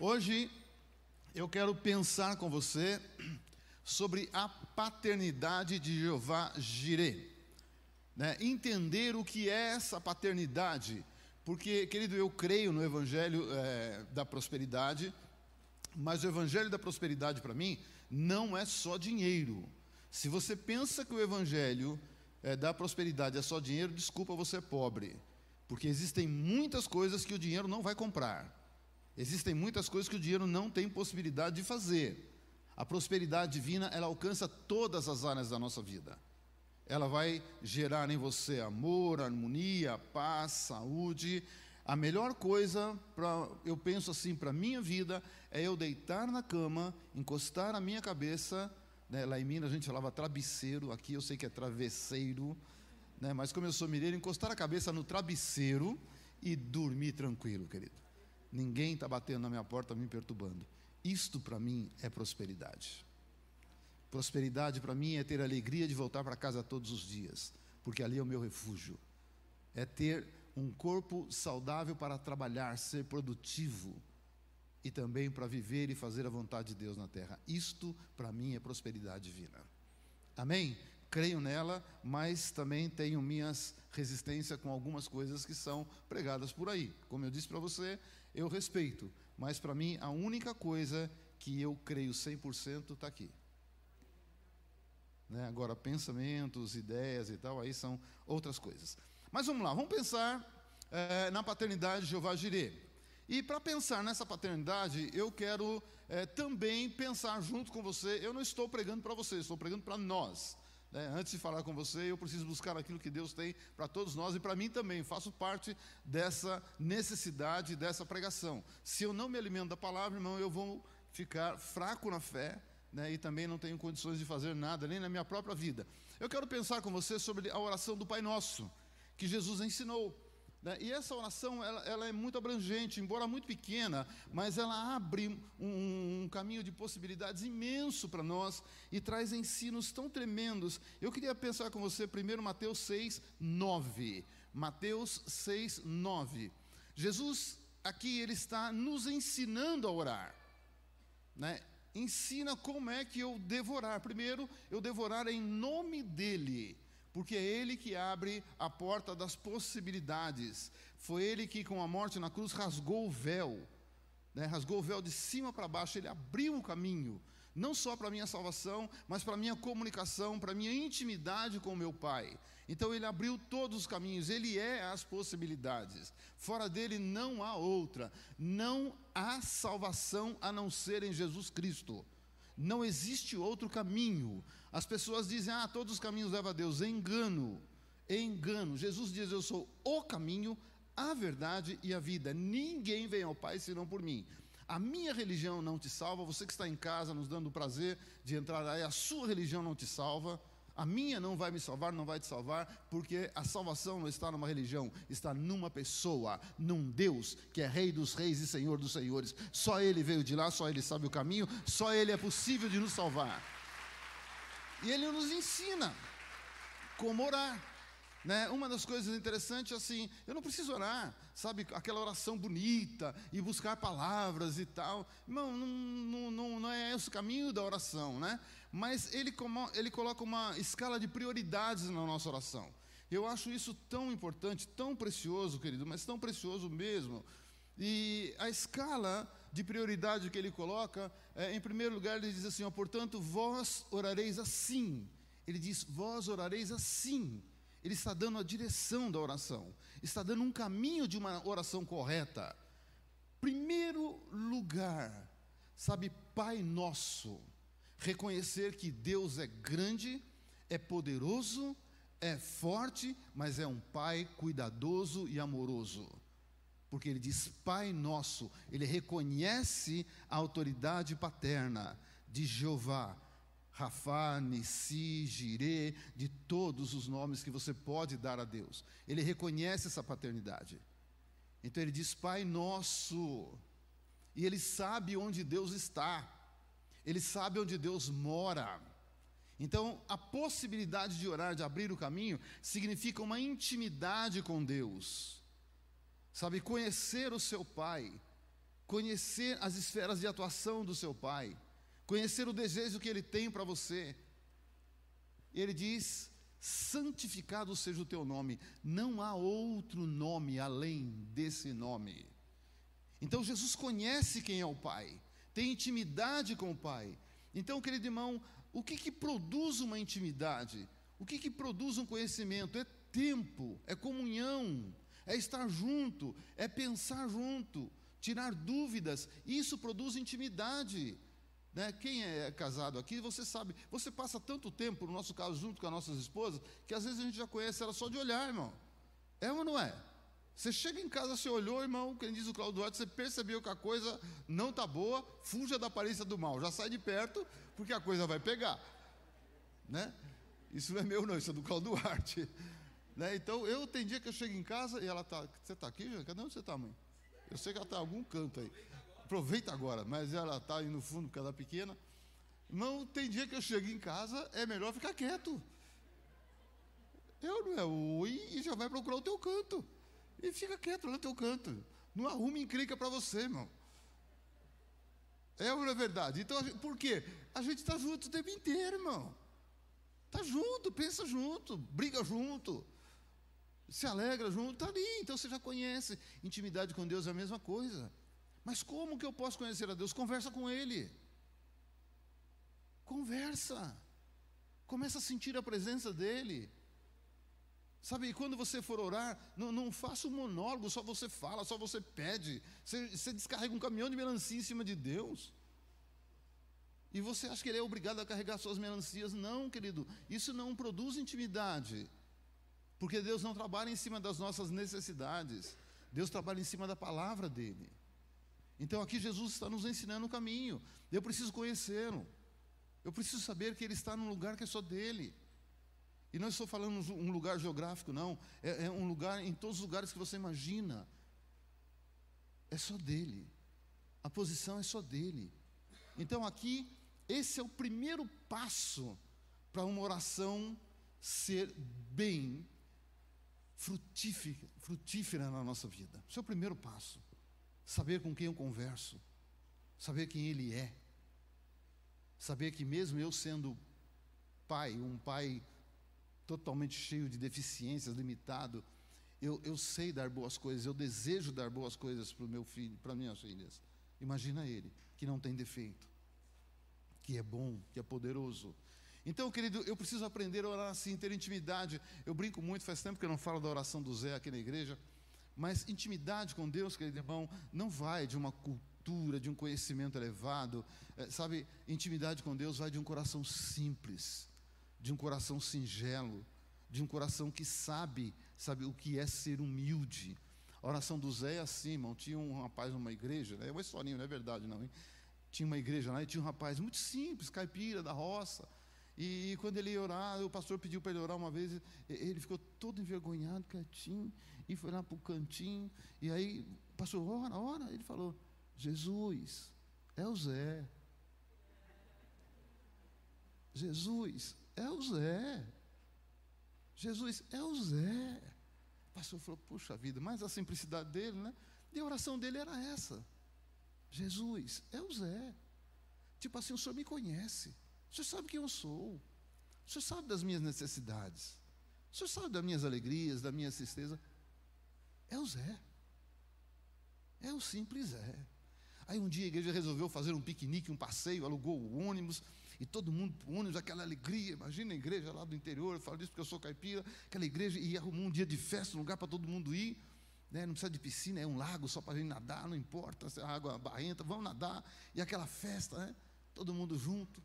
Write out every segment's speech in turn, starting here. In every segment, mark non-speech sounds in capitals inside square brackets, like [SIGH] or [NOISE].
Hoje eu quero pensar com você sobre a paternidade de Jeová Jireh. Né? Entender o que é essa paternidade, porque, querido, eu creio no Evangelho é, da prosperidade, mas o Evangelho da prosperidade para mim não é só dinheiro. Se você pensa que o Evangelho é, da prosperidade é só dinheiro, desculpa, você é pobre, porque existem muitas coisas que o dinheiro não vai comprar. Existem muitas coisas que o dinheiro não tem possibilidade de fazer. A prosperidade divina, ela alcança todas as áreas da nossa vida. Ela vai gerar em você amor, harmonia, paz, saúde. A melhor coisa, pra, eu penso assim, para a minha vida, é eu deitar na cama, encostar a minha cabeça. Né, lá em Minas a gente falava travesseiro, aqui eu sei que é travesseiro, né, mas como eu sou mineiro, encostar a cabeça no travesseiro e dormir tranquilo, querido. Ninguém está batendo na minha porta me perturbando. Isto para mim é prosperidade. Prosperidade para mim é ter a alegria de voltar para casa todos os dias, porque ali é o meu refúgio. É ter um corpo saudável para trabalhar, ser produtivo e também para viver e fazer a vontade de Deus na terra. Isto para mim é prosperidade divina. Amém? Creio nela, mas também tenho minhas resistências com algumas coisas que são pregadas por aí. Como eu disse para você, eu respeito, mas para mim a única coisa que eu creio 100% está aqui. Né? Agora, pensamentos, ideias e tal, aí são outras coisas. Mas vamos lá, vamos pensar é, na paternidade de Jeová Jireh. E para pensar nessa paternidade, eu quero é, também pensar junto com você. Eu não estou pregando para você, estou pregando para nós. Né? Antes de falar com você, eu preciso buscar aquilo que Deus tem para todos nós e para mim também. Faço parte dessa necessidade, dessa pregação. Se eu não me alimento da palavra, irmão, eu vou ficar fraco na fé né? e também não tenho condições de fazer nada, nem na minha própria vida. Eu quero pensar com você sobre a oração do Pai Nosso, que Jesus ensinou. Né? E essa oração ela, ela, é muito abrangente, embora muito pequena, mas ela abre um, um caminho de possibilidades imenso para nós e traz ensinos tão tremendos. Eu queria pensar com você primeiro Mateus 6, 9. Mateus 6, 9. Jesus aqui ele está nos ensinando a orar. Né? Ensina como é que eu devorar. Primeiro, eu devorar em nome dele porque é Ele que abre a porta das possibilidades. Foi Ele que, com a morte na cruz, rasgou o véu, né? rasgou o véu de cima para baixo, Ele abriu o caminho, não só para a minha salvação, mas para a minha comunicação, para a minha intimidade com o meu Pai. Então Ele abriu todos os caminhos, Ele é as possibilidades. Fora dele não há outra, não há salvação a não ser em Jesus Cristo. Não existe outro caminho. As pessoas dizem, ah, todos os caminhos levam a Deus. Engano, engano. Jesus diz, eu sou o caminho, a verdade e a vida. Ninguém vem ao Pai senão por mim. A minha religião não te salva. Você que está em casa nos dando o prazer de entrar aí, a sua religião não te salva. A minha não vai me salvar, não vai te salvar, porque a salvação não está numa religião, está numa pessoa, num Deus que é Rei dos Reis e Senhor dos Senhores. Só Ele veio de lá, só Ele sabe o caminho, só Ele é possível de nos salvar. E Ele nos ensina como orar. Né? Uma das coisas interessantes é assim, eu não preciso orar, sabe, aquela oração bonita e buscar palavras e tal. Não, não, não, não é esse o caminho da oração, né? Mas ele, ele coloca uma escala de prioridades na nossa oração. Eu acho isso tão importante, tão precioso, querido, mas tão precioso mesmo. E a escala de prioridade que ele coloca, é, em primeiro lugar, ele diz assim: ó, portanto, vós orareis assim. Ele diz: vós orareis assim. Ele está dando a direção da oração, está dando um caminho de uma oração correta. Primeiro lugar, sabe, Pai Nosso, reconhecer que Deus é grande, é poderoso, é forte, mas é um Pai cuidadoso e amoroso. Porque ele diz Pai Nosso, ele reconhece a autoridade paterna de Jeová, Rafá, Nissi, Jirê, de todos os nomes que você pode dar a Deus. Ele reconhece essa paternidade. Então ele diz: Pai nosso. E ele sabe onde Deus está. Ele sabe onde Deus mora. Então, a possibilidade de orar, de abrir o caminho, significa uma intimidade com Deus. Sabe, conhecer o seu Pai conhecer as esferas de atuação do seu pai, conhecer o desejo que ele tem para você. Ele diz: santificado seja o teu nome, não há outro nome além desse nome. Então Jesus conhece quem é o Pai, tem intimidade com o Pai. Então, querido irmão, o que, que produz uma intimidade? O que, que produz um conhecimento? É tempo, é comunhão, é estar junto, é pensar junto, tirar dúvidas. Isso produz intimidade. Né? Quem é casado aqui, você sabe, você passa tanto tempo, no nosso caso, junto com as nossas esposas, que às vezes a gente já conhece ela só de olhar, irmão. É ou não é? Você chega em casa, você olhou, irmão, quem diz o Claudio Duarte, você percebeu que a coisa não está boa, fuja da aparência do mal, já sai de perto, porque a coisa vai pegar. Né? Isso não é meu, não, isso é do Claudio Duarte. Né? Então, eu tem dia que eu chego em casa e ela está. Você está aqui? Cadê onde você está, mãe? Eu sei que ela está em algum canto aí. Aproveita agora, mas ela está aí no fundo, porque ela é pequena. Não, tem dia que eu chego em casa, é melhor ficar quieto. Eu não é oi e já vai procurar o teu canto. E fica quieto no teu canto. Não arrume encrenca para você, irmão. É ou não é verdade? Então, por quê? A gente está junto o tempo inteiro, irmão. Está junto, pensa junto, briga junto, se alegra junto, está ali. Então você já conhece. Intimidade com Deus é a mesma coisa. Mas como que eu posso conhecer a Deus? Conversa com Ele. Conversa. Começa a sentir a presença dEle. Sabe, e quando você for orar, não, não faça um monólogo, só você fala, só você pede. Você, você descarrega um caminhão de melancia em cima de Deus. E você acha que ele é obrigado a carregar suas melancias? Não, querido, isso não produz intimidade. Porque Deus não trabalha em cima das nossas necessidades. Deus trabalha em cima da palavra dele. Então aqui Jesus está nos ensinando o caminho. Eu preciso conhecê-lo. Eu preciso saber que ele está num lugar que é só dele. E não estou falando um lugar geográfico, não. É, é, um lugar em todos os lugares que você imagina. É só dele. A posição é só dele. Então aqui, esse é o primeiro passo para uma oração ser bem frutífera, frutífera na nossa vida. Esse é o primeiro passo. Saber com quem eu converso. Saber quem ele é. Saber que mesmo eu sendo pai, um pai totalmente cheio de deficiências, limitado. Eu, eu sei dar boas coisas, eu desejo dar boas coisas para o meu filho, para minhas filhas. Imagina ele, que não tem defeito, que é bom, que é poderoso. Então, querido, eu preciso aprender a orar assim, ter intimidade. Eu brinco muito, faz tempo que eu não falo da oração do Zé aqui na igreja, mas intimidade com Deus, querido irmão, não vai de uma cultura, de um conhecimento elevado. É, sabe, intimidade com Deus vai de um coração simples de um coração singelo, de um coração que sabe, sabe o que é ser humilde. A oração do Zé é assim, irmão. Tinha um rapaz numa igreja, né? é uma historinha, não é verdade, não. Hein? Tinha uma igreja lá e tinha um rapaz muito simples, caipira da roça. E, quando ele ia orar, o pastor pediu para ele orar uma vez, ele ficou todo envergonhado, quietinho, e foi lá para o cantinho. E aí, pastor, ora, ora. Ele falou: Jesus, é o Zé. Jesus, é o Zé. Jesus é o Zé. O pastor falou, puxa vida, mas a simplicidade dele, né? E a oração dele era essa. Jesus é o Zé. Tipo assim, o senhor me conhece. O senhor sabe quem eu sou. O senhor sabe das minhas necessidades. O senhor sabe das minhas alegrias, da minha tristeza. É o Zé. É o simples Zé. Aí um dia a igreja resolveu fazer um piquenique, um passeio, alugou o ônibus e todo mundo ônibus, aquela alegria. Imagina a igreja lá do interior, eu falo disso porque eu sou caipira, aquela igreja e arrumou um dia de festa, um lugar para todo mundo ir. Né? Não precisa de piscina, é um lago só para a gente nadar, não importa se a água barrenta, vamos nadar. E aquela festa, né? todo mundo junto,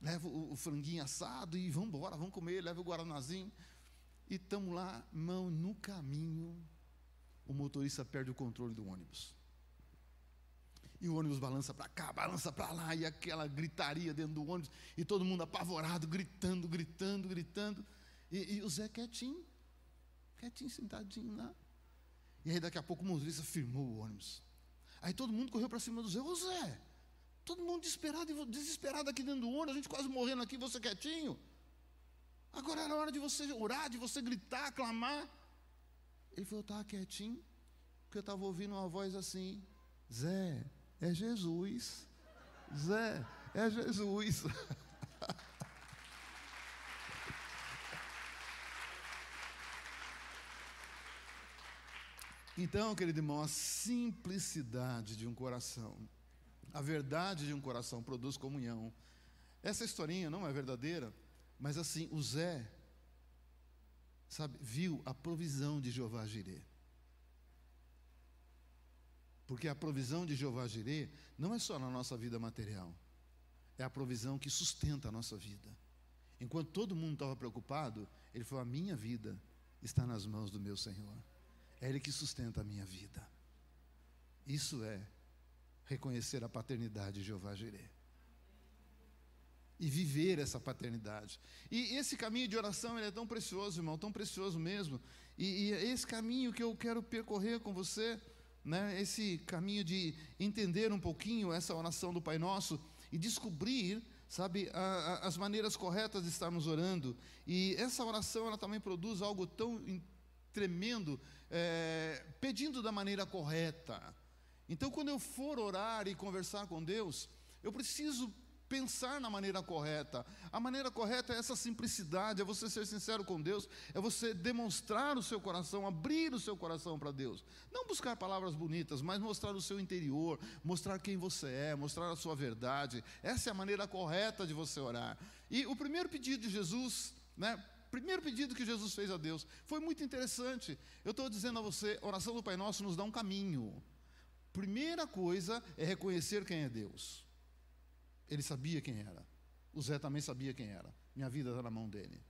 leva o, franguinho assado e vamos embora, vamos comer, leva o guaranazinho. E estamos lá, mão no caminho, o motorista perde o controle do ônibus. E o ônibus balança para cá, balança para lá, e aquela gritaria dentro do ônibus, e todo mundo apavorado, gritando, gritando, gritando. E, e o Zé quietinho, quietinho, sentadinho lá. E aí daqui a pouco o motorista firmou o ônibus. Aí todo mundo correu para cima do Zé, ô Zé, todo mundo desesperado, desesperado aqui dentro do ônibus, a gente quase morrendo aqui, você quietinho. Agora era hora de você orar, de você gritar, clamar. Ele falou, eu estava quietinho, porque eu estava ouvindo uma voz assim, Zé, É Jesus. Zé, é Jesus. [LAUGHS] Então, querido irmão, a simplicidade de um coração, a verdade de um coração produz comunhão. Essa historinha não é verdadeira, mas assim, o Zé, sabe, viu a provisão de Jeová Jireh. Porque a provisão de Jeová Jireh não é só na nossa vida material, é a provisão que sustenta a nossa vida. Enquanto todo mundo estava preocupado, ele falou: A minha vida está nas mãos do meu Senhor. É Ele que sustenta a minha vida. Isso é reconhecer a paternidade de Jeová Jireh. E viver essa paternidade. E esse caminho de oração ele é tão precioso, irmão, tão precioso mesmo. E, e é esse caminho que eu quero percorrer com você, né, esse caminho de entender um pouquinho essa oração do Pai Nosso e descobrir, sabe, a, a, as maneiras corretas de estarmos orando. E essa oração ela também produz algo tão tremendo é, pedindo da maneira correta. Então, quando eu for orar e conversar com Deus, eu preciso pensar na maneira correta. A maneira correta é essa simplicidade, é você ser sincero com Deus, é você demonstrar o seu coração, abrir o seu coração para Deus. Não buscar palavras bonitas, mas mostrar o seu interior, mostrar quem você é, mostrar a sua verdade. Essa é a maneira correta de você orar. E o primeiro pedido de Jesus, né, primeiro pedido que Jesus fez a Deus. Foi muito interessante. Eu estou dizendo a você, a oração do Pai Nosso nos dá um caminho. Primeira coisa é reconhecer quem é Deus. Ele sabia quem era. O Zé também sabia quem era. Minha vida está na mão dele.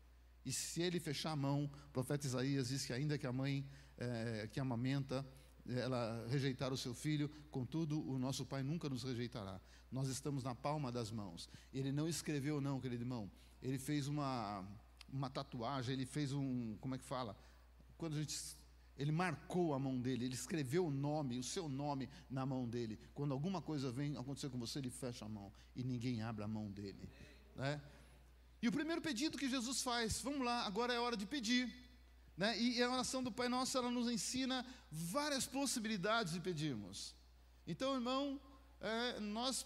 E se ele fechar a mão, o profeta Isaías diz que ainda que a mãe é, que amamenta, ela rejeitar o seu filho, contudo, o nosso Pai nunca nos rejeitará. Nós estamos na palma das mãos. Ele não escreveu, não, querido irmão. Ele fez uma, uma tatuagem, ele fez um, como é que fala? Quando a gente ele marcou a mão dele, ele escreveu o nome, o seu nome na mão dele. Quando alguma coisa vem acontecer com você, ele fecha a mão e ninguém abre a mão dele. Né? E o primeiro pedido que Jesus faz, vamos lá, agora é hora de pedir. Né? E a oração do Pai Nosso, ela nos ensina várias possibilidades de pedirmos. Então, irmão, é, nós,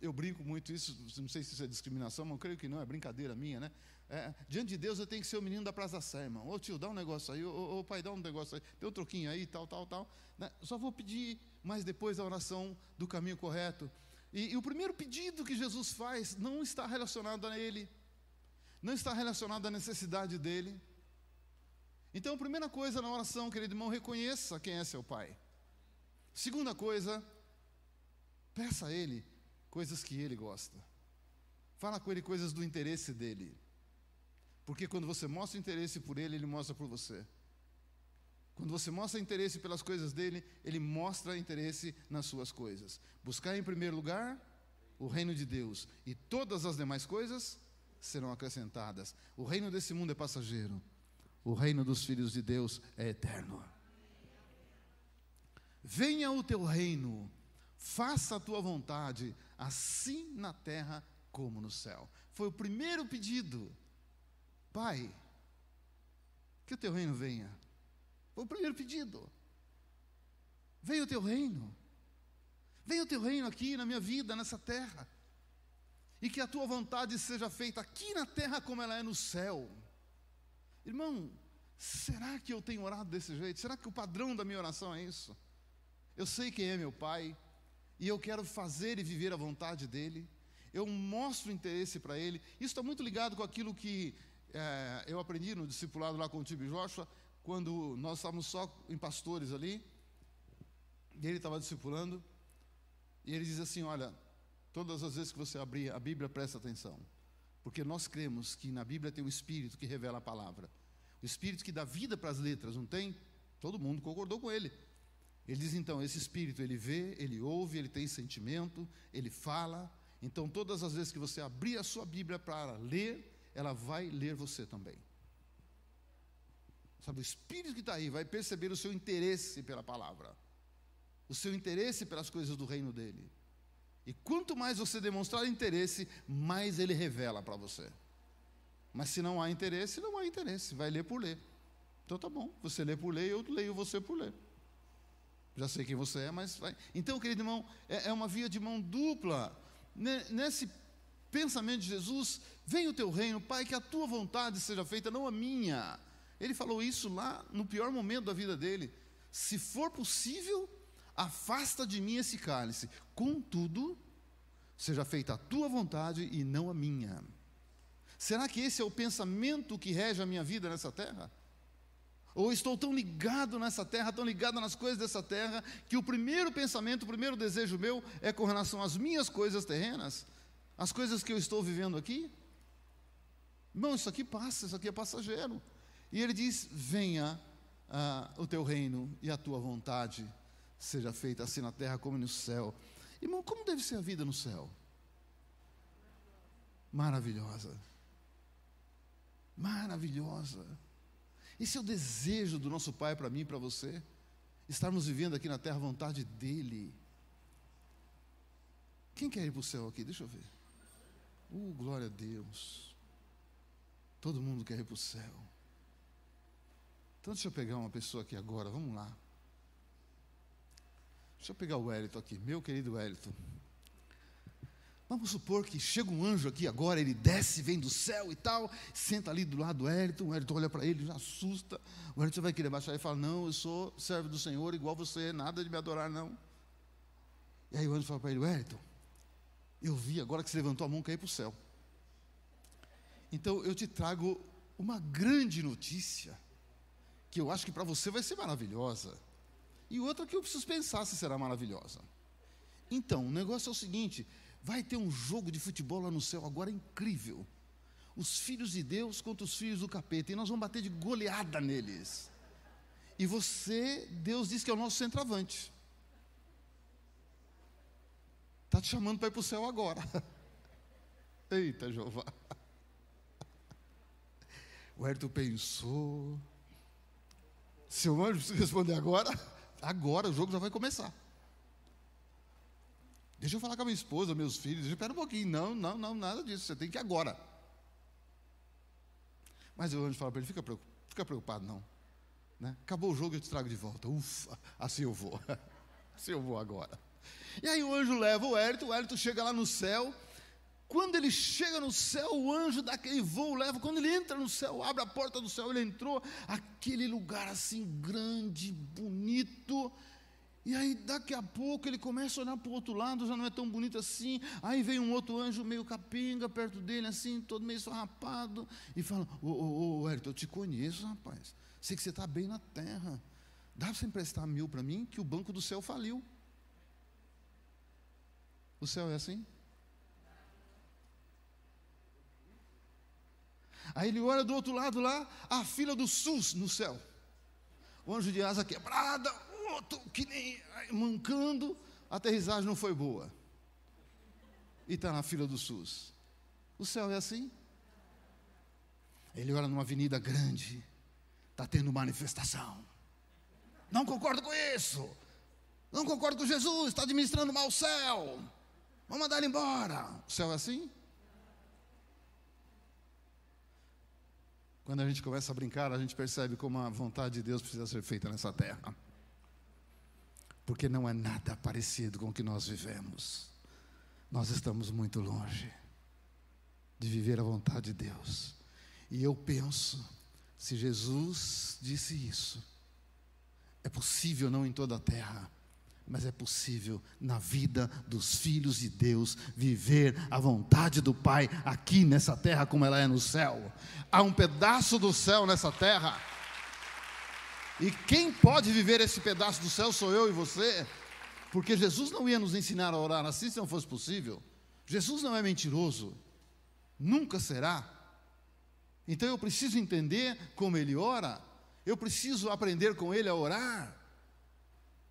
eu brinco muito isso, não sei se isso é discriminação, mas eu creio que não, é brincadeira minha, né? É, diante de Deus eu tenho que ser o menino da Praça Sé, irmão. Ô tio, dá um negócio aí, ô, ô pai, dá um negócio aí, tem um troquinho aí, tal, tal, tal. Né? Só vou pedir mais depois a oração do caminho correto. E, e o primeiro pedido que Jesus faz não está relacionado a ele, não está relacionado à necessidade dele. Então, a primeira coisa na oração, querido irmão, reconheça quem é seu pai. Segunda coisa, peça a ele coisas que ele gosta. Fala com ele coisas do interesse dele. Porque quando você mostra interesse por ele, ele mostra por você. Quando você mostra interesse pelas coisas dele, ele mostra interesse nas suas coisas. Buscar em primeiro lugar o reino de Deus, e todas as demais coisas serão acrescentadas. O reino desse mundo é passageiro, o reino dos filhos de Deus é eterno. Venha o teu reino, faça a tua vontade, assim na terra como no céu. Foi o primeiro pedido Pai, que o teu reino venha. Foi o primeiro pedido. Venha o teu reino. Venha o teu reino aqui na minha vida, nessa terra. E que a tua vontade seja feita aqui na terra como ela é no céu. Irmão, será que eu tenho orado desse jeito? Será que o padrão da minha oração é isso? Eu sei quem é meu Pai, e eu quero fazer e viver a vontade dEle. Eu mostro interesse para Ele. Isso está muito ligado com aquilo que é, eu aprendi no discipulado lá com o Tibi Joshua, quando nós estávamos só em pastores ali, e ele estava discipulando, e ele diz assim: Olha, todas as vezes que você abrir a Bíblia, presta atenção, porque nós cremos que na Bíblia tem o Espírito que revela a palavra, o Espírito que dá vida para as letras, não tem? Todo mundo concordou com ele. Ele diz então: esse Espírito ele vê, ele ouve, ele tem sentimento, ele fala. Então, todas as vezes que você abrir a sua Bíblia para ler, ela vai ler você também. Sabe, o Espírito que está aí vai perceber o seu interesse pela palavra, o seu interesse pelas coisas do reino dele. E quanto mais você demonstrar interesse, mais ele revela para você. Mas se não há interesse, não há interesse, vai ler por ler. Então tá bom, você lê por ler, eu leio você por ler. Já sei quem você é, mas vai. Então, querido irmão, é, é uma via de mão dupla. Nesse pensamento de Jesus, vem o teu reino, Pai, que a tua vontade seja feita, não a minha. Ele falou isso lá no pior momento da vida dele. Se for possível, afasta de mim esse cálice. Contudo, seja feita a tua vontade e não a minha. Será que esse é o pensamento que rege a minha vida nessa terra? Ou estou tão ligado nessa terra, tão ligado nas coisas dessa terra, que o primeiro pensamento, o primeiro desejo meu é com relação às minhas coisas terrenas, as coisas que eu estou vivendo aqui? Não, isso aqui passa, isso aqui é passageiro. E ele diz: Venha uh, o teu reino e a tua vontade seja feita assim na terra como no céu. Irmão, como deve ser a vida no céu? Maravilhosa. Maravilhosa. Esse é o desejo do nosso Pai para mim e para você. Estarmos vivendo aqui na terra a vontade dEle. Quem quer ir para o céu aqui? Deixa eu ver. Uh, glória a Deus. Todo mundo quer ir para o céu. Então deixa eu pegar uma pessoa aqui agora, vamos lá. Deixa eu pegar o Wellington aqui, meu querido Wellington. Vamos supor que chega um anjo aqui agora, ele desce, vem do céu e tal, senta ali do lado do Wellington, o Wellington olha para ele, já assusta. O Wellington vai querer baixar e fala: Não, eu sou servo do Senhor, igual você, nada de me adorar, não. E aí o anjo fala para ele: Wellington, eu vi agora que você levantou a mão cair para o céu. Então eu te trago uma grande notícia, que eu acho que para você vai ser maravilhosa, e outra que eu preciso pensar se será maravilhosa. Então, o negócio é o seguinte: Vai ter um jogo de futebol lá no céu agora incrível. Os filhos de Deus contra os filhos do capeta. E nós vamos bater de goleada neles. E você, Deus diz que é o nosso centroavante. Está te chamando para ir para o céu agora. [LAUGHS] Eita, Jeová. O Herto pensou. Seu anjo precisa responder agora? Agora, o jogo já vai começar. Deixa eu falar com a minha esposa, meus filhos. Espera um pouquinho. Não, não, não, nada disso. Você tem que ir agora. Mas o anjo fala para ele: fica preocupado, fica preocupado não. Né? Acabou o jogo, eu te trago de volta. Ufa, assim eu vou. [LAUGHS] assim eu vou agora. E aí o anjo leva o Hérito, o Hérito chega lá no céu. Quando ele chega no céu, o anjo dá aquele voo, leva. Quando ele entra no céu, abre a porta do céu, ele entrou. Aquele lugar assim grande, bonito e aí, daqui a pouco, ele começa a olhar para o outro lado, já não é tão bonito assim. Aí vem um outro anjo meio capenga perto dele, assim, todo meio rapado, e fala: Ô, ô, ô, Hérito, eu te conheço, rapaz. Sei que você está bem na terra. Dá para você emprestar mil para mim, que o banco do céu faliu. O céu é assim? Aí ele olha do outro lado lá, a fila do SUS no céu. O anjo de asa quebrada, piloto que nem mancando, a aterrissagem não foi boa. E está na fila do SUS. O céu é assim? Ele olha numa avenida grande, está tendo manifestação. Não concordo com isso. Não concordo com Jesus, está administrando mal o céu. Vamos mandar ele embora. O céu é assim? Quando a gente começa a brincar, a gente percebe como a vontade de Deus precisa ser feita nessa terra porque não é nada parecido com o que nós vivemos. Nós estamos muito longe de viver a vontade de Deus. E eu penso, se Jesus disse isso, é possível não em toda a terra, mas é possível na vida dos filhos de Deus viver a vontade do Pai aqui nessa terra como ela é no céu. Há um pedaço do céu nessa terra e quem pode viver esse pedaço do céu sou eu e você, porque Jesus não ia nos ensinar a orar assim se não fosse possível. Jesus não é mentiroso, nunca será. Então eu preciso entender como ele ora, eu preciso aprender com ele a orar.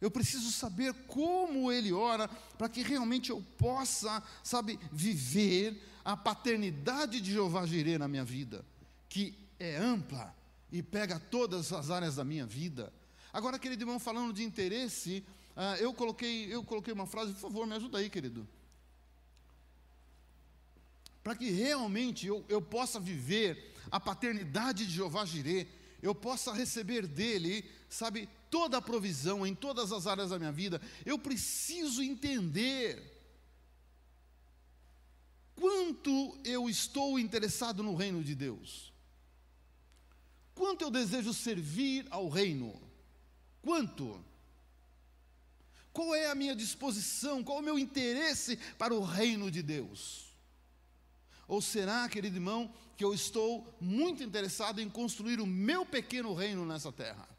Eu preciso saber como ele ora para que realmente eu possa, sabe, viver a paternidade de Jeová Jireh na minha vida, que é ampla, e pega todas as áreas da minha vida. Agora, querido irmão, falando de interesse, uh, eu, coloquei, eu coloquei uma frase, por favor, me ajuda aí, querido. Para que realmente eu, eu possa viver a paternidade de Jeová Jireh, eu possa receber dele, sabe, toda a provisão em todas as áreas da minha vida, eu preciso entender quanto eu estou interessado no reino de Deus. Quanto eu desejo servir ao reino? Quanto? Qual é a minha disposição? Qual é o meu interesse para o reino de Deus? Ou será, querido irmão, que eu estou muito interessado em construir o meu pequeno reino nessa terra?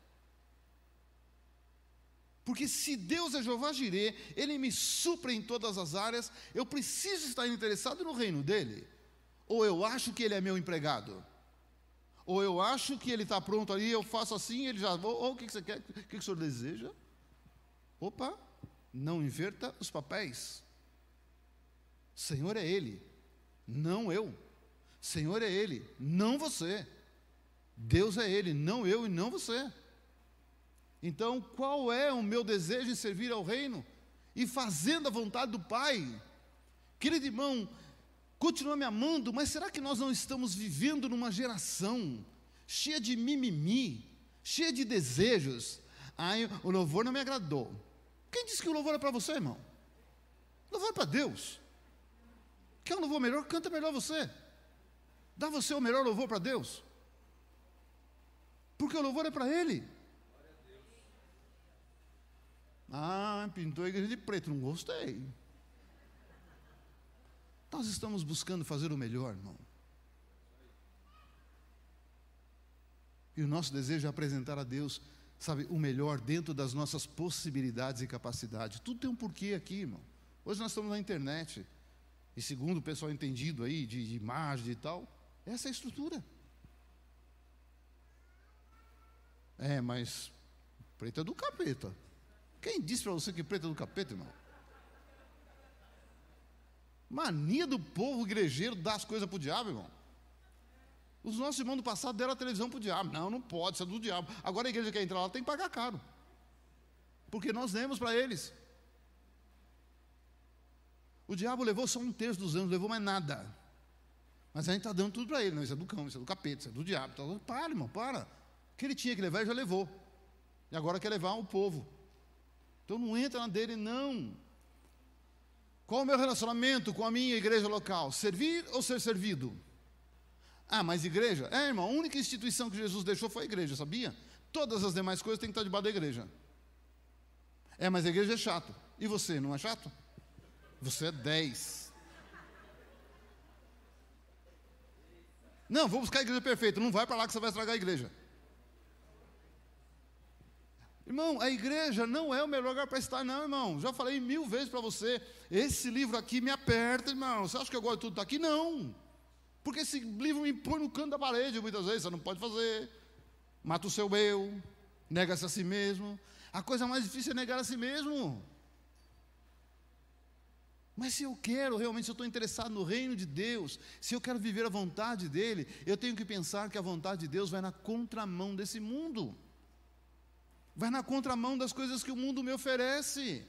Porque se Deus é Jeová Jireh, Ele me supre em todas as áreas, eu preciso estar interessado no reino dEle. Ou eu acho que Ele é meu empregado. Ou eu acho que Ele está pronto ali, eu faço assim, Ele já... Ou, ou o que, você quer? O que o senhor deseja? Opa, não inverta os papéis. Senhor é Ele, não eu. Senhor é Ele, não você. Deus é Ele, não eu e não você. Então, qual é o meu desejo em servir ao reino e fazendo a vontade do Pai? Querido irmão, continua me amando, mas será que nós não estamos vivendo numa geração cheia de mimimi, cheia de desejos? Ai, o louvor não me agradou. Quem disse que o louvor é para você, irmão? O louvor é para Deus. Quer um louvor melhor? Canta melhor você. Dá você o melhor louvor para Deus. Porque o louvor é para Ele. Ah, pintou a igreja de preto, não gostei. Nós estamos buscando fazer o melhor, irmão. E o nosso desejo é apresentar a Deus, sabe, o melhor dentro das nossas possibilidades e capacidades. Tudo tem um porquê aqui, irmão. Hoje nós estamos na internet. E segundo o pessoal entendido aí, de, de imagem e tal, essa é a estrutura. É, mas preto é do capeta. Quem disse para você que preto é do capeta, irmão? Mania do povo igrejeiro dar as coisas para o diabo, irmão. Os nossos irmãos do passado deram a televisão para o diabo. Não, não pode, isso é do diabo. Agora a igreja quer entrar lá, tem que pagar caro. Porque nós demos para eles. O diabo levou só um terço dos anos, levou mais nada. Mas a gente está dando tudo para ele. Não, isso é do cão, isso é do capeta, isso é do diabo. Então, para, irmão, para. O que ele tinha que levar, ele já levou. E agora quer levar o povo. Então não entra na dele, não. Qual o meu relacionamento com a minha igreja local? Servir ou ser servido? Ah, mas igreja? É, irmão, a única instituição que Jesus deixou foi a igreja, sabia? Todas as demais coisas têm que estar debaixo da igreja. É, mas a igreja é chato. E você, não é chato? Você é 10. Não, vou buscar a igreja perfeita. Não vai para lá que você vai estragar a igreja. Irmão, a igreja não é o melhor lugar para estar, não, irmão. Já falei mil vezes para você. Esse livro aqui me aperta, irmão. Você acha que eu gosto de tudo aqui? Não. Porque esse livro me põe no canto da parede muitas vezes. Você não pode fazer. Mata o seu eu. Nega-se a si mesmo. A coisa mais difícil é negar a si mesmo. Mas se eu quero realmente, se eu estou interessado no reino de Deus, se eu quero viver a vontade dEle, eu tenho que pensar que a vontade de Deus vai na contramão desse mundo vai na contramão das coisas que o mundo me oferece.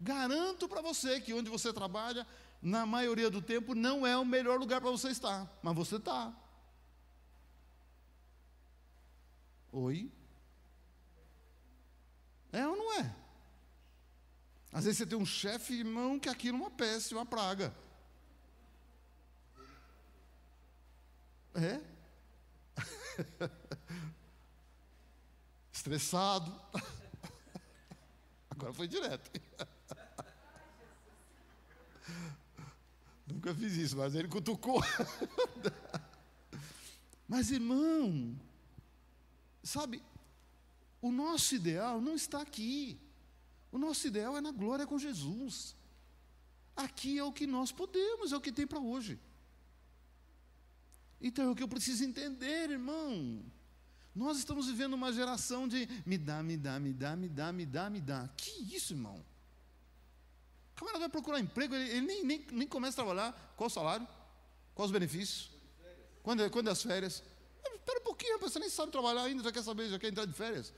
Garanto para você que onde você trabalha, na maioria do tempo, não é o melhor lugar para você estar, mas você está. Oi? É ou não é? Às vezes você tem um chefe, irmão, que aquilo é uma peste, uma praga. É? [LAUGHS] estressado. [LAUGHS] Agora foi direto. Nunca fiz isso, mas ele cutucou. [LAUGHS] mas irmão, sabe, o nosso ideal não está aqui. O nosso ideal é na glória com Jesus. Aqui é o que nós podemos, é o que tem para hoje. Então é o que eu preciso entender, irmão. Nós estamos vivendo uma geração de me dá, me dá, me dá, me dá, me dá, me dá. Que isso, irmão? O camarada vai procurar emprego, ele, ele nem, nem, nem começa a trabalhar. Qual o salário? Quais os benefícios? Quando, é, quando é as férias? Espera um pouquinho, você nem sabe trabalhar ainda, já quer saber, já quer entrar de férias.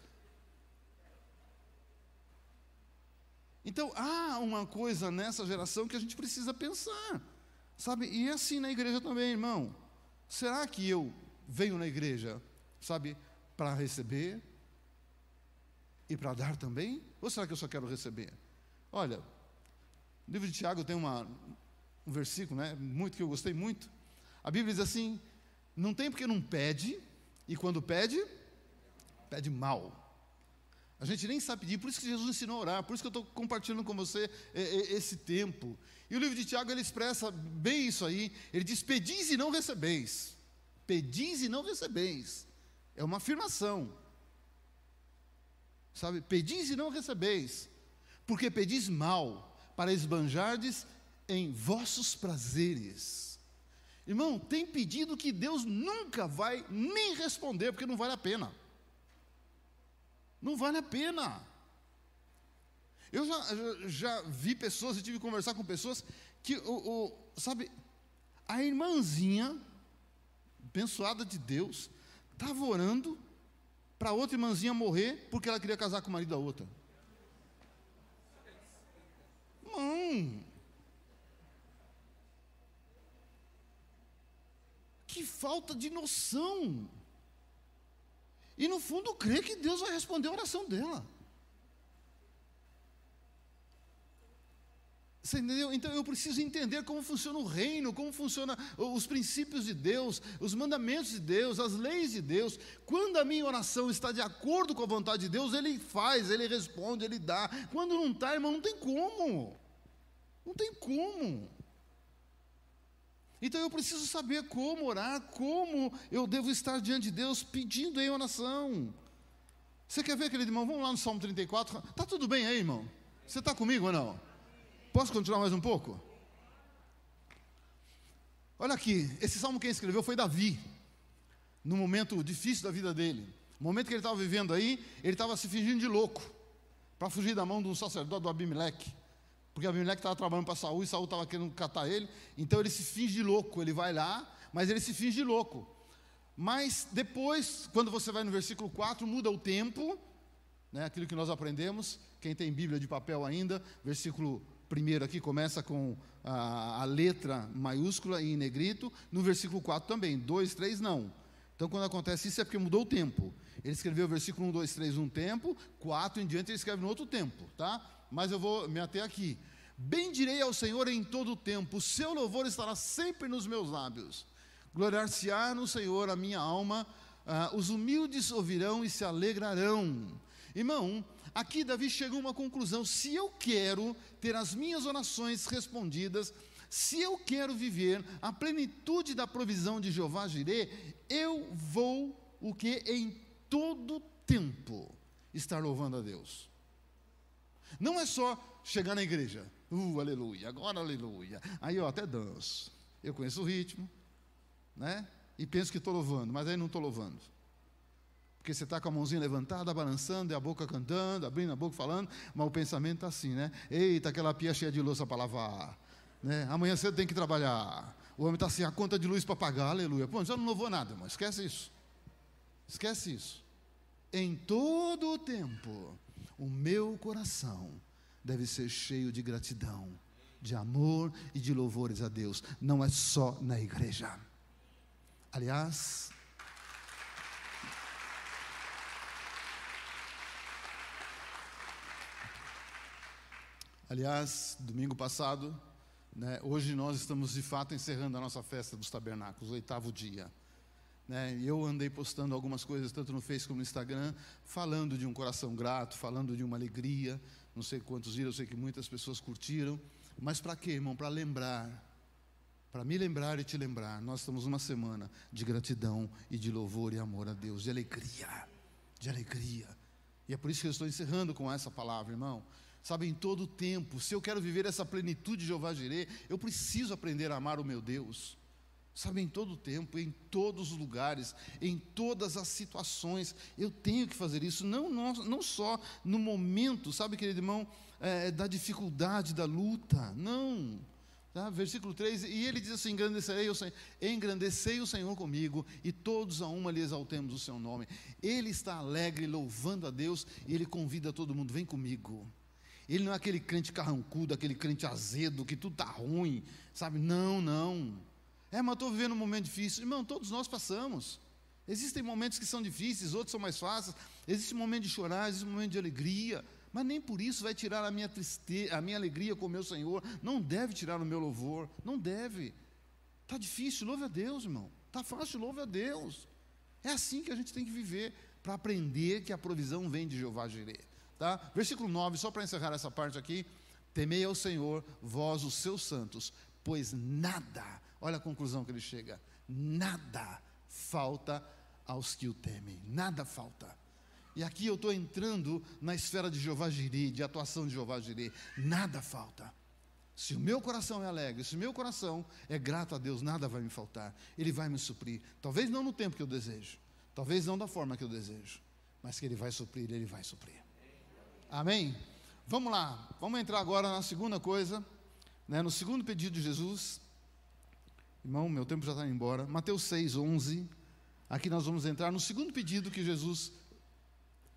Então, há uma coisa nessa geração que a gente precisa pensar. Sabe? E é assim na igreja também, irmão. Será que eu venho na igreja sabe, para receber e para dar também? Ou será que eu só quero receber? Olha, no livro de Tiago tem uma, um versículo, né, muito que eu gostei muito. A Bíblia diz assim: não tem porque não pede, e quando pede, pede mal. A gente nem sabe pedir, por isso que Jesus ensinou a orar, por isso que eu estou compartilhando com você esse tempo. E o livro de Tiago ele expressa bem isso aí. Ele diz: Pedis e não recebeis. Pedis e não recebeis. É uma afirmação. Sabe? Pedis e não recebeis. Porque pedis mal, para esbanjardes em vossos prazeres. Irmão, tem pedido que Deus nunca vai nem responder, porque não vale a pena. Não vale a pena. Eu já, já vi pessoas, eu tive que conversar com pessoas que, o, o, sabe, a irmãzinha, abençoada de Deus, estava orando para outra irmãzinha morrer porque ela queria casar com o marido da outra. Não. Que falta de noção. E no fundo crê que Deus vai responder a oração dela. Você entendeu? Então eu preciso entender como funciona o reino, como funcionam os princípios de Deus, os mandamentos de Deus, as leis de Deus. Quando a minha oração está de acordo com a vontade de Deus, Ele faz, Ele responde, Ele dá. Quando não está, irmão, não tem como. Não tem como. Então eu preciso saber como orar, como eu devo estar diante de Deus pedindo em oração. Você quer ver, querido irmão? Vamos lá no Salmo 34. Está tudo bem aí, irmão? Você está comigo ou não? Posso continuar mais um pouco? Olha aqui, esse salmo quem escreveu foi Davi, no momento difícil da vida dele. No momento que ele estava vivendo aí, ele estava se fingindo de louco, para fugir da mão de um sacerdote do Abimeleque. Porque Abimeleque estava trabalhando para Saul e Saul estava querendo catar ele. Então ele se finge de louco. Ele vai lá, mas ele se finge de louco. Mas depois, quando você vai no versículo 4, muda o tempo, né, aquilo que nós aprendemos. Quem tem Bíblia de papel ainda, versículo 1 aqui começa com a, a, letra maiúscula e em negrito. No versículo 4 também, 2, 3 não. Então quando acontece isso é porque mudou o tempo. Ele escreveu o versículo 1, 2, 3 um tempo, 4 em diante ele escreve no outro tempo, tá? mas eu vou me ater aqui. Bendirei ao Senhor em todo o tempo, o seu louvor estará sempre nos meus lábios. Gloriar-se-á no Senhor a minha alma, uh, os humildes ouvirão e se alegrarão. Irmão, aqui Davi chegou a uma conclusão: se eu quero ter as minhas orações respondidas, se eu quero viver a plenitude da provisão de Jeová Jireh, eu vou o que em todo tempo estar louvando a Deus. Não é só chegar na igreja, uh, aleluia, agora aleluia. Aí eu até danço. Eu conheço o ritmo, né? E penso que estou louvando, mas aí não estou louvando. Porque você está com a mãozinha levantada, balançando, e a boca cantando, abrindo a boca falando, mas o pensamento está assim, né? Eita, aquela pia cheia de louça para lavar. Né? Amanhã cedo tem que trabalhar. O homem está assim, a conta de luz para pagar, aleluia. Pô, já não louvou nada, irmão. Esquece isso. Esquece isso. Em todo o tempo o meu coração deve ser cheio de gratidão, de amor e de louvores a Deus, não é só na igreja. Aliás, Aliás, domingo passado, né, hoje nós estamos de fato encerrando a nossa festa dos tabernáculos, oitavo dia. Né? Eu andei postando algumas coisas, tanto no Facebook como no Instagram, falando de um coração grato, falando de uma alegria. Não sei quantos viram, eu sei que muitas pessoas curtiram. Mas para quê, irmão? Para lembrar. Para me lembrar e te lembrar. Nós estamos numa semana de gratidão e de louvor e amor a Deus, de alegria. De alegria. E é por isso que eu estou encerrando com essa palavra, irmão. Sabe, em todo o tempo, se eu quero viver essa plenitude de Jeová Jireh, eu preciso aprender a amar o meu Deus. Sabe, em todo o tempo, em todos os lugares, em todas as situações, eu tenho que fazer isso, não, não, não só no momento, sabe, querido irmão, é, da dificuldade, da luta, não. Tá? Versículo 3, e ele diz assim: engrandecerei o, Senhor, engrandecei o Senhor comigo, e todos a uma lhe exaltemos o seu nome. Ele está alegre, louvando a Deus, e ele convida todo mundo: vem comigo. Ele não é aquele crente carrancudo, aquele crente azedo, que tudo está ruim, sabe? Não, não. É, mas estou vivendo um momento difícil. Irmão, todos nós passamos. Existem momentos que são difíceis, outros são mais fáceis. Existe um momento de chorar, existe um momento de alegria. Mas nem por isso vai tirar a minha tristeza, a minha alegria com o meu Senhor. Não deve tirar o meu louvor. Não deve. Está difícil, louve a Deus, irmão. Está fácil, louve a Deus. É assim que a gente tem que viver para aprender que a provisão vem de Jeová Jireh. Tá? Versículo 9, só para encerrar essa parte aqui. Temei ao Senhor, vós os seus santos, pois nada, olha a conclusão que ele chega, nada falta aos que o temem, nada falta. E aqui eu estou entrando na esfera de Jeová Jireh, de atuação de Jeová Jireh, nada falta. Se o meu coração é alegre, se o meu coração é grato a Deus, nada vai me faltar. Ele vai me suprir. Talvez não no tempo que eu desejo, talvez não da forma que eu desejo, mas que Ele vai suprir, Ele vai suprir. Amém? Vamos lá, vamos entrar agora na segunda coisa, né, no segundo pedido de Jesus. Irmão, meu tempo já está indo embora. Mateus 6, 11. Aqui nós vamos entrar no segundo pedido que Jesus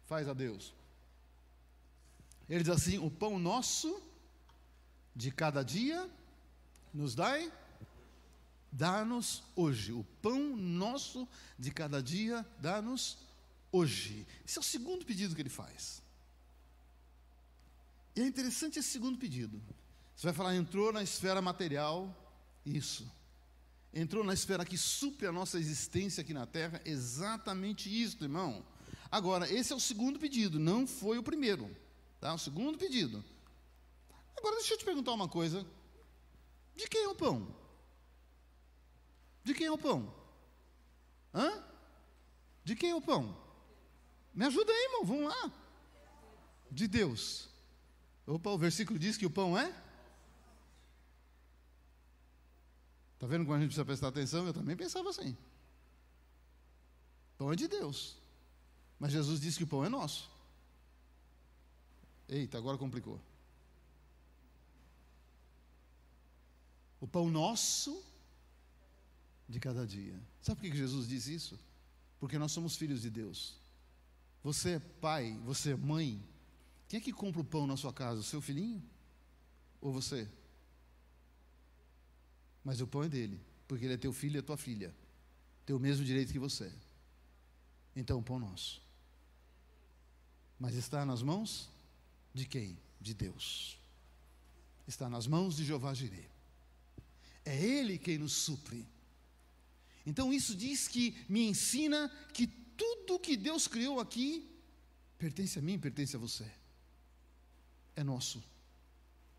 faz a Deus. Ele diz assim: O pão nosso de cada dia nos dai, dá-nos hoje. O pão nosso de cada dia dá-nos hoje. Esse é o segundo pedido que ele faz. E é interessante esse segundo pedido. Você vai falar, entrou na esfera material, isso. Entrou na esfera que supre a nossa existência aqui na terra, exatamente isso, irmão. Agora, esse é o segundo pedido, não foi o primeiro. Tá? O segundo pedido. Agora, deixa eu te perguntar uma coisa. De quem é o pão? De quem é o pão? Hã? De quem é o pão? Me ajuda aí, irmão, vamos lá. De Deus. Opa, o versículo diz que o pão é? Está vendo como a gente precisa prestar atenção? Eu também pensava assim. Pão é de Deus. Mas Jesus disse que o pão é nosso. Eita, agora complicou. O pão nosso de cada dia. Sabe por que Jesus diz isso? Porque nós somos filhos de Deus. Você é pai, você é mãe, quem é que compra o pão na sua casa? O seu filhinho? Ou você? Mas o pão é dele, porque ele é teu filho e é tua filha. Tem o mesmo direito que você. Então, o pão nosso. Mas está nas mãos de quem? De Deus. Está nas mãos de Jeová Jireh. É Ele quem nos supre. Então, isso diz que me ensina que tudo que Deus criou aqui pertence a mim, pertence a você é nosso,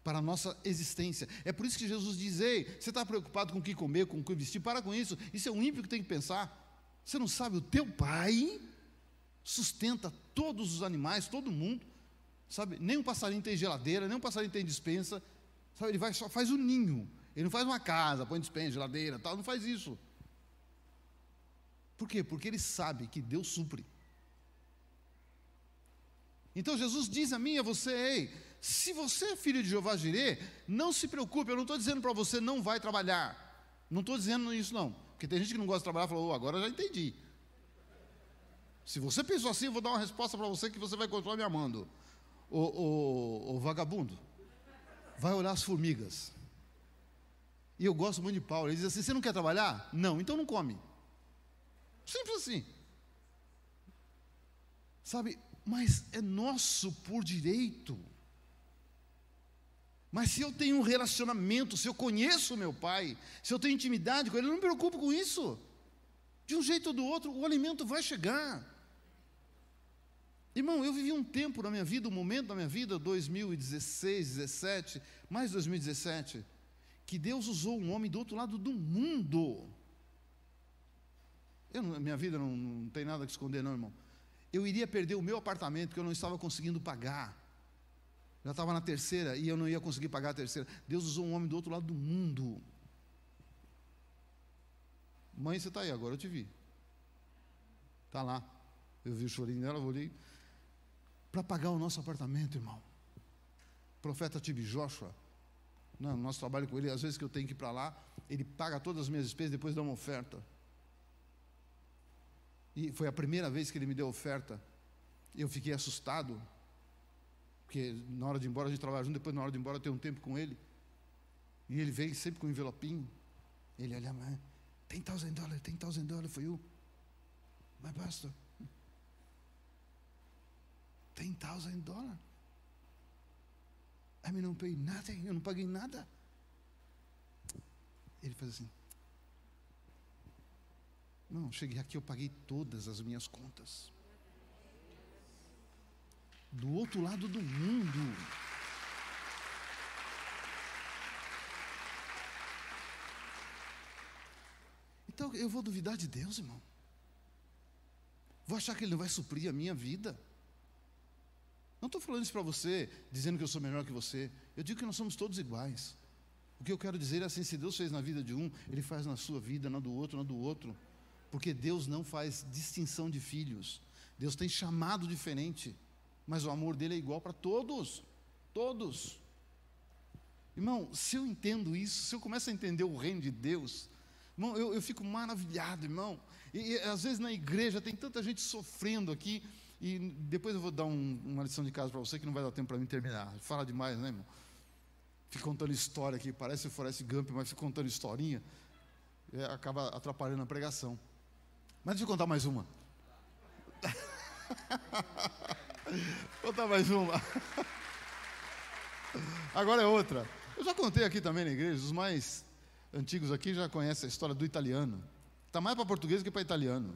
para a nossa existência. É por isso que Jesus diz: Ei, você está preocupado com o que comer, com o que vestir? Para com isso. Isso é um ímpio que tem que pensar. Você não sabe, o teu pai sustenta todos os animais, todo mundo. Sabe, nem um passarinho tem geladeira, nem um passarinho tem dispensa. Sabe, ele vai, só faz um ninho. Ele não faz uma casa, põe dispensa, geladeira, tal, não faz isso. Por quê? Porque ele sabe que Deus supre. Então Jesus diz a mim e a você, ei, se você é filho de Jeová Jireh, não se preocupe, eu não estou dizendo para você não vai trabalhar. Não estou dizendo isso não. Porque tem gente que não gosta de trabalhar e falou, oh, agora já entendi. Se você pensou assim, eu vou dar uma resposta para você que você vai continuar me amando. O, o, o vagabundo, vai olhar as formigas. E eu gosto muito de Paulo. Ele diz assim: você não quer trabalhar? Não, então não come. Simples assim. Sabe, mas é nosso por direito. Mas se eu tenho um relacionamento, se eu conheço meu pai, se eu tenho intimidade com ele, eu não me preocupo com isso. De um jeito ou do outro, o alimento vai chegar. Irmão, eu vivi um tempo na minha vida, um momento da minha vida, 2016, 17, mais 2017, que Deus usou um homem do outro lado do mundo. Eu, minha vida não, não tem nada que esconder, não, irmão. Eu iria perder o meu apartamento que eu não estava conseguindo pagar. Já estava na terceira e eu não ia conseguir pagar a terceira. Deus usou um homem do outro lado do mundo. Mãe, você está aí agora, eu te vi. Está lá. Eu vi o chorinho dela, vou ali. Para pagar o nosso apartamento, irmão. O profeta Tibi Joshua, no nosso trabalho com ele, às vezes que eu tenho que ir para lá, ele paga todas as minhas despesas, depois dá uma oferta. E foi a primeira vez que ele me deu oferta. Eu fiquei assustado, porque na hora de ir embora a gente trabalha junto, depois na hora de ir embora tenho um tempo com ele. E ele veio sempre com um envelopinho. Ele olha, tem thousand dólares, tem thousand dólares for you. Mas, pastor, 10,000 dólares. I não paguei nada, eu não paguei nada. Ele faz assim. Não, cheguei aqui, eu paguei todas as minhas contas. Do outro lado do mundo. Então eu vou duvidar de Deus, irmão. Vou achar que Ele não vai suprir a minha vida. Não estou falando isso para você, dizendo que eu sou melhor que você. Eu digo que nós somos todos iguais. O que eu quero dizer é assim: se Deus fez na vida de um, Ele faz na sua vida, na do outro, na do outro. Porque Deus não faz distinção de filhos. Deus tem chamado diferente. Mas o amor dele é igual para todos. Todos. Irmão, se eu entendo isso, se eu começo a entender o reino de Deus, irmão, eu, eu fico maravilhado, irmão. E, e, às vezes na igreja tem tanta gente sofrendo aqui. E depois eu vou dar um, uma lição de casa para você que não vai dar tempo para mim terminar. Fala demais, né, irmão? Fica contando história aqui, parece o Forrest Gump, mas fica contando historinha. É, acaba atrapalhando a pregação. Mas deixa eu contar mais uma. [LAUGHS] Vou mais uma. Agora é outra. Eu já contei aqui também na igreja, os mais antigos aqui já conhecem a história do italiano. Está mais para português que para italiano.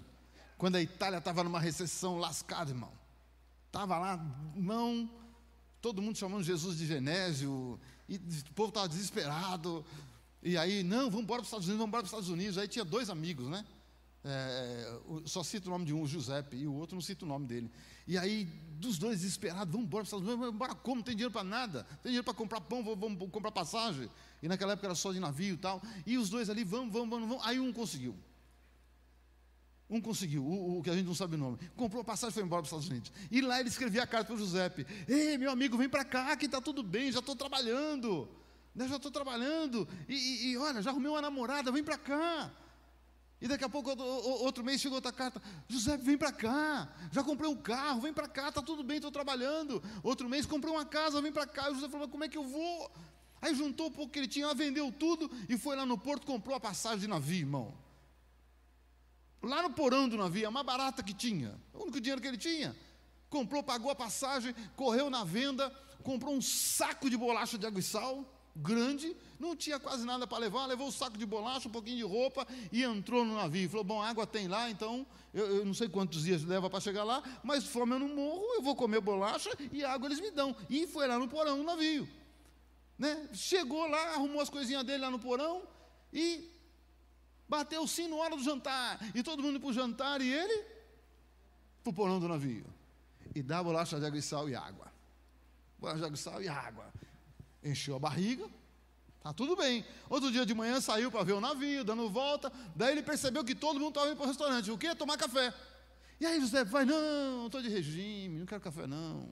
Quando a Itália estava numa recessão lascada, irmão. Estava lá, não, todo mundo chamando Jesus de Genésio, e o povo estava desesperado. E aí, não, vamos embora para os Estados Unidos, vamos embora para os Estados Unidos. Aí tinha dois amigos, né? É, só cito o nome de um, o Giuseppe, e o outro não cita o nome dele. E aí, dos dois desesperados, vamos embora vamos embora como? Não tem dinheiro para nada, tem dinheiro para comprar pão, vamos, vamos, comprar passagem. E naquela época era só de navio e tal. E os dois ali, vamos, vamos, vamos, vamos. Aí um conseguiu. Um conseguiu, o, o, que a gente não sabe o nome. Comprou a passagem e foi embora para os Estados Unidos. E lá ele escrevia a carta para o Giuseppe: Ei, meu amigo, vem para cá, que está tudo bem, já estou trabalhando. Né, já estou trabalhando. E, e, e, olha, já arrumei uma namorada, vem para cá. E daqui a pouco, outro mês, chegou outra carta: José, vem para cá. Já comprei um carro, vem para cá, está tudo bem, estou trabalhando. Outro mês, comprei uma casa, vem para cá. E o José falou: como é que eu vou? Aí juntou o pouco que ele tinha, vendeu tudo e foi lá no porto, comprou a passagem de navio, irmão. Lá no porão do navio, a mais barata que tinha, o único dinheiro que ele tinha. Comprou, pagou a passagem, correu na venda, comprou um saco de bolacha de água e sal, grande, não tinha quase nada para levar, levou um saco de bolacha, um pouquinho de roupa e entrou no navio. Falou: Bom, água tem lá, então eu, eu não sei quantos dias leva para chegar lá, mas fome eu não morro, eu vou comer bolacha e água eles me dão. E foi lá no porão do navio. Né? Chegou lá, arrumou as coisinhas dele lá no porão e bateu o sino hora do jantar. E todo mundo para o jantar e ele para o porão do navio. E dá bolacha de água e sal e água. Bolacha de água e sal e água encheu a barriga, tá tudo bem. Outro dia de manhã saiu para ver o navio, dando volta, daí ele percebeu que todo mundo estava indo para o restaurante. O quê? Tomar café. E aí José vai, não, estou de regime, não quero café não.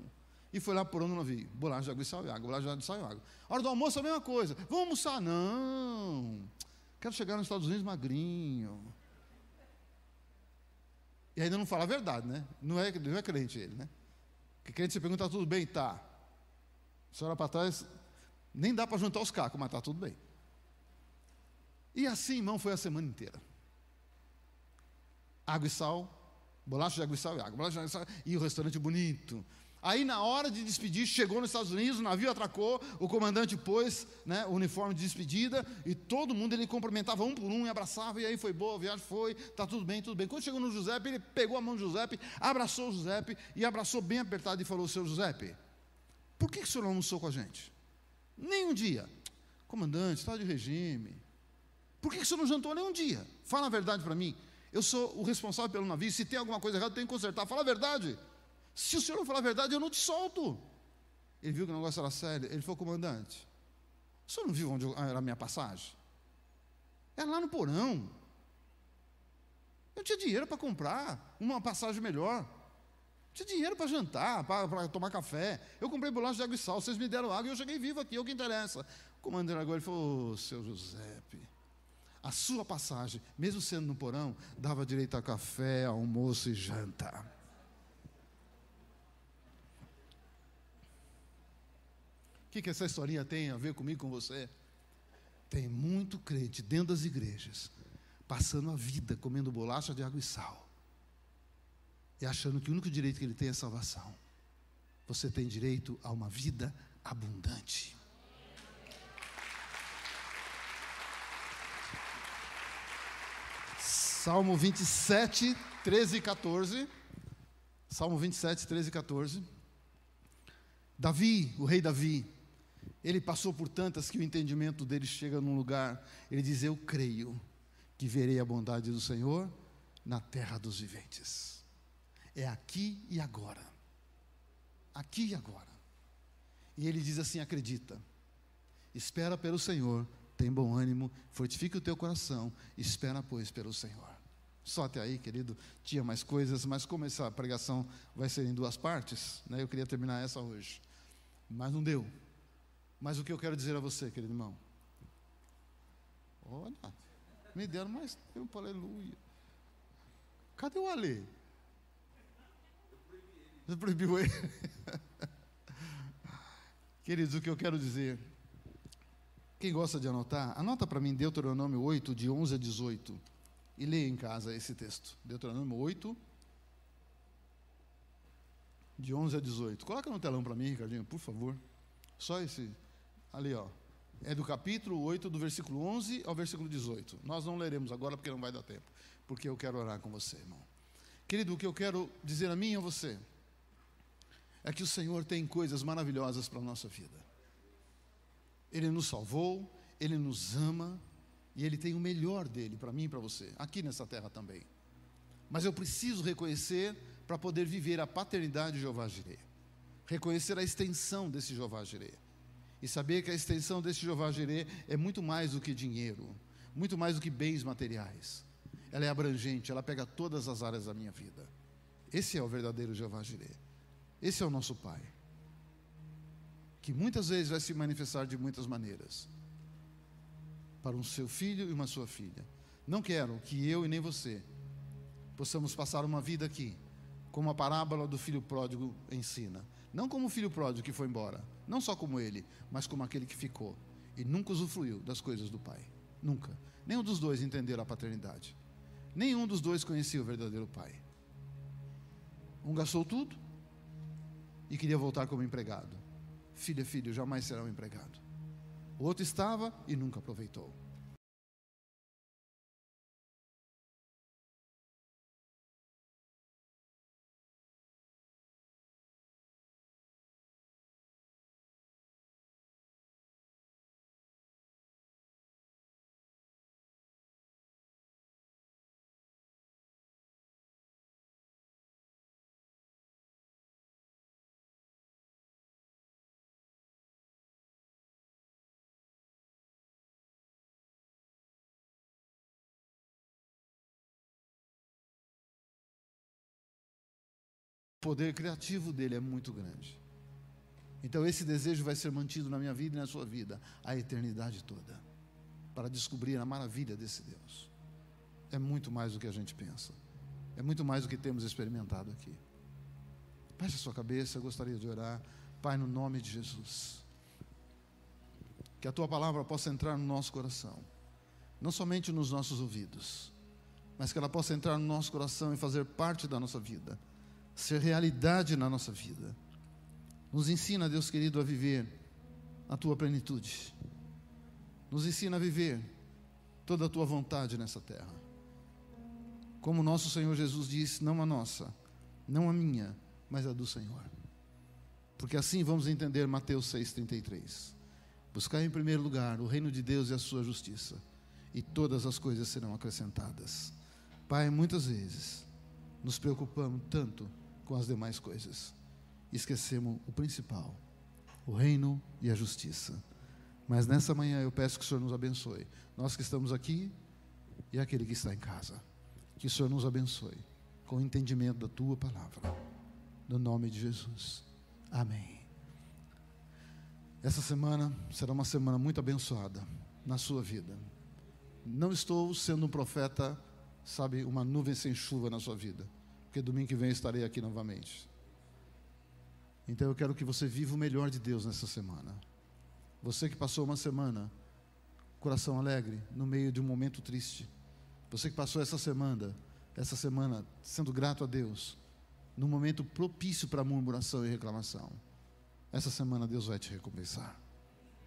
E foi lá por onde no navio, bolacha de água e sal e água, bolacha de água e sal e água. Hora do almoço a mesma coisa, vamos almoçar? Não, quero chegar nos Estados Unidos magrinho. E ainda não fala a verdade, né? Não é, não é crente ele, né? Que crente você pergunta, tudo bem? Tá. A senhora para trás, nem dá para juntar os cacos, mas está tudo bem. E assim, irmão, foi a semana inteira. Água e sal, bolacha de água e sal e água, bolacha de água e sal, e o restaurante bonito. Aí, na hora de despedir, chegou nos Estados Unidos, o navio atracou, o comandante pôs né, o uniforme de despedida, e todo mundo ele cumprimentava um por um e abraçava, e aí foi boa, a viagem foi, está tudo bem, tudo bem. Quando chegou no Giuseppe, ele pegou a mão do Giuseppe, abraçou o Giuseppe, e abraçou bem apertado e falou: Seu Giuseppe, por que, que o senhor não almoçou com a gente? Nem um dia. Comandante, está de regime. Por que você não jantou nem um dia? Fala a verdade para mim. Eu sou o responsável pelo navio. Se tem alguma coisa errada, eu tenho que consertar. Fala a verdade. Se o senhor não falar a verdade, eu não te solto. Ele viu que o negócio era sério. Ele falou, comandante, o senhor não viu onde era a minha passagem? Era lá no porão. Eu tinha dinheiro para comprar uma passagem melhor tinha dinheiro para jantar, para tomar café. Eu comprei bolacha de água e sal, vocês me deram água e eu cheguei vivo aqui, é o que interessa. O comandante agora falou: oh, seu Giuseppe, a sua passagem, mesmo sendo no porão, dava direito a café, almoço e janta. O que, que essa historinha tem a ver comigo, com você? Tem muito crente dentro das igrejas, passando a vida comendo bolacha de água e sal e achando que o único direito que ele tem é salvação. Você tem direito a uma vida abundante. Salmo 27, 13 e 14. Salmo 27, 13 e 14. Davi, o rei Davi, ele passou por tantas que o entendimento dele chega num lugar, ele diz: Eu creio que verei a bondade do Senhor na terra dos viventes. É aqui e agora. Aqui e agora. E ele diz assim: acredita, espera pelo Senhor, tem bom ânimo, fortifique o teu coração, espera, pois, pelo Senhor. Só até aí, querido, tinha mais coisas, mas como essa pregação vai ser em duas partes, né, eu queria terminar essa hoje. Mas não deu. Mas o que eu quero dizer a você, querido irmão? Olha, me deram mais tempo, aleluia. Cadê o Ale? Você proibiu ele? Queridos, o que eu quero dizer, quem gosta de anotar, anota para mim Deuteronômio 8, de 11 a 18, e leia em casa esse texto. Deuteronômio 8, de 11 a 18. Coloca no telão para mim, Ricardinho, por favor. Só esse, ali, ó. É do capítulo 8, do versículo 11 ao versículo 18. Nós não leremos agora porque não vai dar tempo porque eu quero orar com você, irmão. Querido, o que eu quero dizer a mim e a você é que o Senhor tem coisas maravilhosas para a nossa vida. Ele nos salvou, Ele nos ama e Ele tem o melhor dele para mim e para você, aqui nessa terra também. Mas eu preciso reconhecer para poder viver a paternidade de Jeová Jireh. Reconhecer a extensão desse Jeová Jireh. E saber que a extensão desse Jeová Jireh é muito mais do que dinheiro, muito mais do que bens materiais ela é abrangente, ela pega todas as áreas da minha vida. Esse é o verdadeiro Jeová Jireh. Esse é o nosso Pai. Que muitas vezes vai se manifestar de muitas maneiras. Para um seu filho e uma sua filha. Não quero que eu e nem você possamos passar uma vida aqui, como a parábola do filho pródigo ensina. Não como o filho pródigo que foi embora, não só como ele, mas como aquele que ficou e nunca usufruiu das coisas do Pai. Nunca. Nenhum dos dois entenderam a paternidade. Nenhum dos dois conhecia o verdadeiro pai. Um gastou tudo e queria voltar como empregado. Filha, filho, jamais será um empregado. O outro estava e nunca aproveitou. Poder criativo dele é muito grande. Então esse desejo vai ser mantido na minha vida e na sua vida a eternidade toda, para descobrir a maravilha desse Deus. É muito mais do que a gente pensa. É muito mais do que temos experimentado aqui. Baixe a sua cabeça, eu gostaria de orar. Pai, no nome de Jesus. Que a tua palavra possa entrar no nosso coração, não somente nos nossos ouvidos, mas que ela possa entrar no nosso coração e fazer parte da nossa vida ser realidade na nossa vida. Nos ensina, Deus querido, a viver a tua plenitude. Nos ensina a viver toda a tua vontade nessa terra. Como nosso Senhor Jesus disse, não a nossa, não a minha, mas a do Senhor. Porque assim vamos entender Mateus 6,33. Buscar em primeiro lugar o reino de Deus e a sua justiça, e todas as coisas serão acrescentadas. Pai, muitas vezes nos preocupamos tanto com as demais coisas. Esquecemos o principal, o reino e a justiça. Mas nessa manhã eu peço que o Senhor nos abençoe. Nós que estamos aqui e aquele que está em casa. Que o Senhor nos abençoe com o entendimento da tua palavra. No nome de Jesus. Amém. Essa semana será uma semana muito abençoada na sua vida. Não estou sendo um profeta, sabe, uma nuvem sem chuva na sua vida porque domingo que vem estarei aqui novamente. Então eu quero que você viva o melhor de Deus nessa semana. Você que passou uma semana, coração alegre, no meio de um momento triste. Você que passou essa semana, essa semana sendo grato a Deus, no momento propício para murmuração e reclamação. Essa semana Deus vai te recompensar.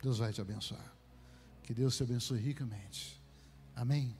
Deus vai te abençoar. Que Deus te abençoe ricamente. Amém.